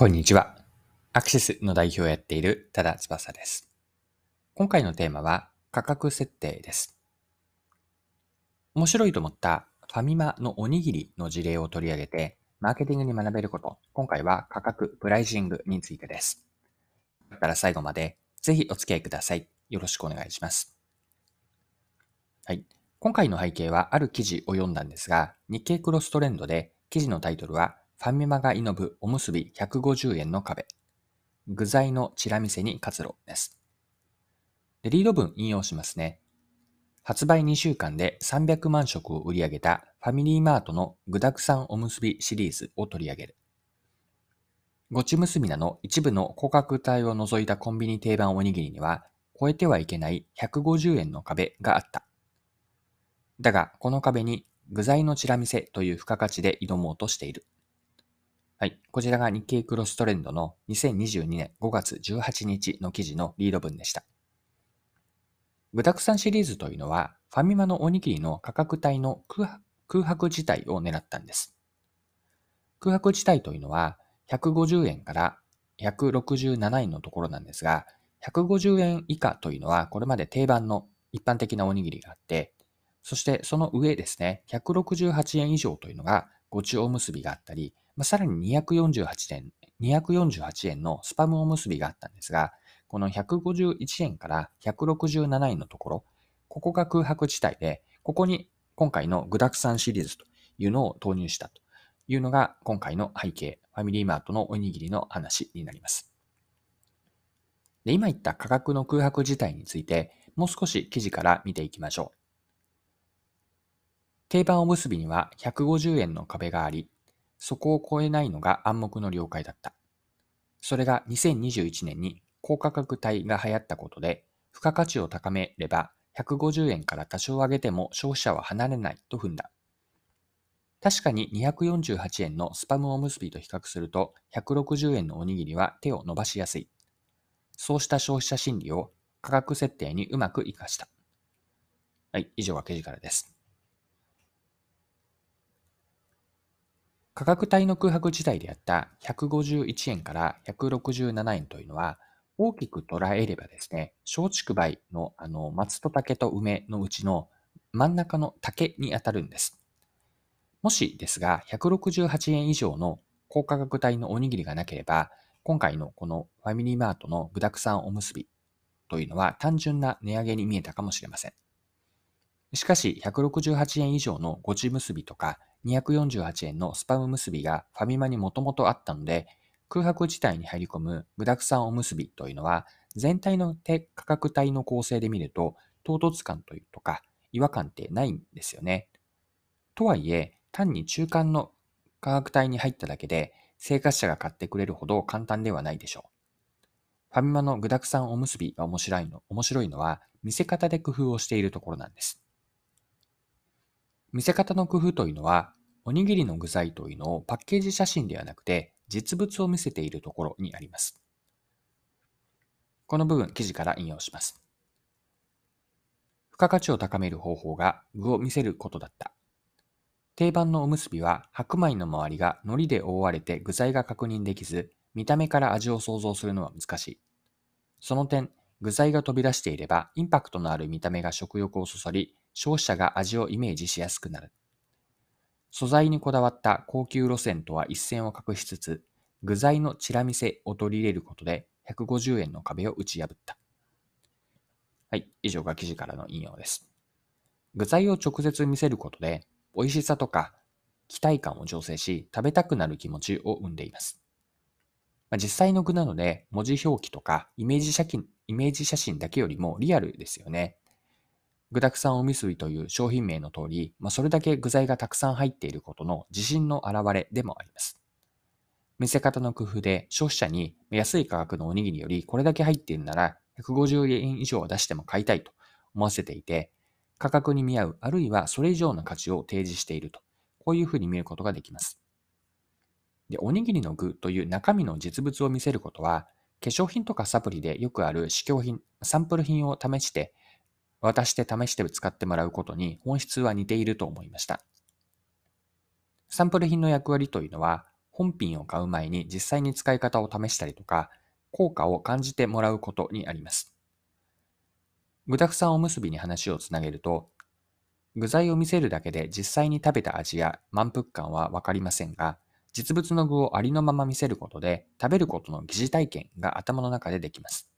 こんにちは。アクシスの代表をやっている多田翼です。今回のテーマは価格設定です。面白いと思ったファミマのおにぎりの事例を取り上げて、マーケティングに学べること、今回は価格、プライシングについてです。だから最後までぜひお付き合いください。よろしくお願いします。はい。今回の背景はある記事を読んだんですが、日経クロストレンドで記事のタイトルはファミマが祈ぶおむすび150円の壁。具材のチラ見せに活路です。でリード文引用しますね。発売2週間で300万食を売り上げたファミリーマートの具沢山おむすびシリーズを取り上げる。ごちむすびなの一部の価格帯を除いたコンビニ定番おにぎりには超えてはいけない150円の壁があった。だが、この壁に具材のチラ見せという付加価値で挑もうとしている。はい。こちらが日経クロストレンドの2022年5月18日の記事のリード文でした。具沢山シリーズというのは、ファミマのおにぎりの価格帯の空白自体を狙ったんです。空白自体というのは、150円から167円のところなんですが、150円以下というのは、これまで定番の一般的なおにぎりがあって、そしてその上ですね、168円以上というのが、ごちおむすびがあったり、まあ、さらに248円、248円のスパムおむすびがあったんですが、この151円から167円のところ、ここが空白地帯で、ここに今回の具沢山シリーズというのを投入したというのが今回の背景、ファミリーマートのおにぎりの話になります。で今言った価格の空白自体について、もう少し記事から見ていきましょう。定番おむすびには150円の壁があり、そこを超えないのが暗黙の了解だった。それが2021年に高価格帯が流行ったことで、付加価値を高めれば150円から多少上げても消費者は離れないと踏んだ。確かに248円のスパムおむすびと比較すると160円のおにぎりは手を伸ばしやすい。そうした消費者心理を価格設定にうまく活かした。はい、以上が記事からです。価格帯の空白時代であった151円から167円というのは、大きく捉えればですね、松竹梅のあの松と竹と梅のうちの真ん中の竹に当たるんです。もしですが、168円以上の高価格帯のおにぎりがなければ、今回のこのファミリーマートの具沢山おむすびというのは単純な値上げに見えたかもしれません。しかし、168円以上のごちむすびとか248円のスパム結びがファミマにもともとあったので、空白地帯に入り込む具沢山おむすびというのは、全体の価格帯の構成で見ると、唐突感というとか、違和感ってないんですよね。とはいえ、単に中間の価格帯に入っただけで、生活者が買ってくれるほど簡単ではないでしょう。ファミマの具沢山おむすびが面白いの面白いのは、見せ方で工夫をしているところなんです。見せ方の工夫というのは、おにぎりの具材というのをパッケージ写真ではなくて、実物を見せているところにあります。この部分、記事から引用します。付加価値を高める方法が具を見せることだった。定番のおむすびは白米の周りが海苔で覆われて具材が確認できず、見た目から味を想像するのは難しい。その点、具材が飛び出していればインパクトのある見た目が食欲をそそり、消費者が味をイメージしやすくなる。素材にこだわった高級路線とは一線を画しつつ、具材のチラ見せを取り入れることで150円の壁を打ち破った。はい、以上が記事からの引用です。具材を直接見せることで、美味しさとか期待感を醸成し、食べたくなる気持ちを生んでいます。まあ、実際の具なので、文字表記とかイメージ写真イメージ写真だけよりもリアルですよね。具沢山おみすびという商品名の通り、まあ、それだけ具材がたくさん入っていることの自信の表れでもあります。見せ方の工夫で消費者に安い価格のおにぎりよりこれだけ入っているなら150円以上出しても買いたいと思わせていて、価格に見合う、あるいはそれ以上の価値を提示していると、こういうふうに見ることができます。で、おにぎりの具という中身の実物を見せることは、化粧品とかサプリでよくある試供品、サンプル品を試して渡して試して使ってもらうことに本質は似ていると思いました。サンプル品の役割というのは、本品を買う前に実際に使い方を試したりとか、効果を感じてもらうことにあります。具沢山おむすびに話をつなげると、具材を見せるだけで実際に食べた味や満腹感はわかりませんが、実物の具をありのまま見せることで食べることの疑似体験が頭の中でできます。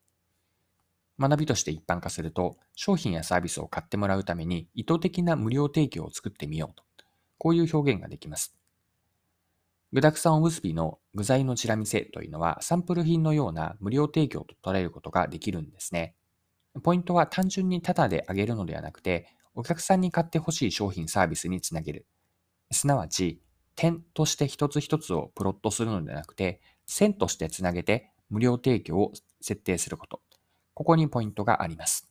学びとして一般化すると、商品やサービスを買ってもらうために意図的な無料提供を作ってみようと、こういう表現ができます。具沢山おむすびの具材のチラ見せというのはサンプル品のような無料提供と捉えることができるんですね。ポイントは単純にタダであげるのではなくて、お客さんに買ってほしい商品サービスにつなげる。すなわち、点として一つ一つをプロットするのではなくて、線としてつなげて無料提供を設定すること。ここにポイントがあります。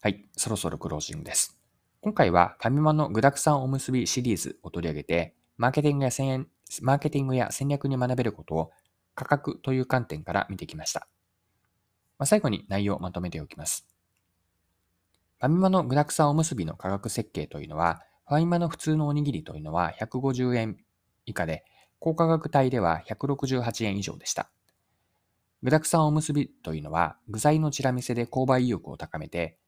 はい、そろそろクロージングです。今回はファミマの具沢山おむすびシリーズを取り上げて、マーケティングや戦マーケティングや戦略に学べることを価格という観点から見てきました。まあ、最後に内容をまとめておきます。ファミマの具沢山おむすびの価格設計というのは、ファミマの普通のおにぎりというのは150円以下で、高価格帯では168円以上でした。具沢山おむすびというのは、具材のチラ見せで購買意欲を高めて、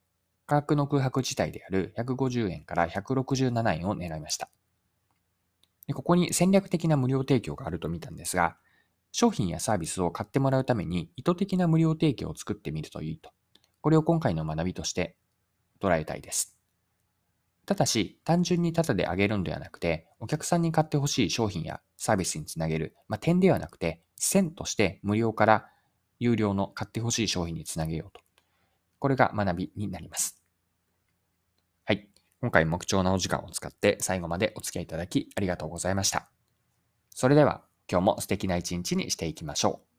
価格の空白自体である150円から167円を狙いました。ここに戦略的な無料提供があると見たんですが、商品やサービスを買ってもらうために意図的な無料提供を作ってみるといいと。これを今回の学びとして捉えたいです。ただし、単純にタダであげるのではなくて、お客さんに買ってほしい商品やサービスにつなげる、まあ、点ではなくて、線として無料から有料の買ってほしい商品につなげようと。これが学びになります。はい。今回も貴重なお時間を使って最後までお付き合いいただきありがとうございました。それでは今日も素敵な一日にしていきましょう。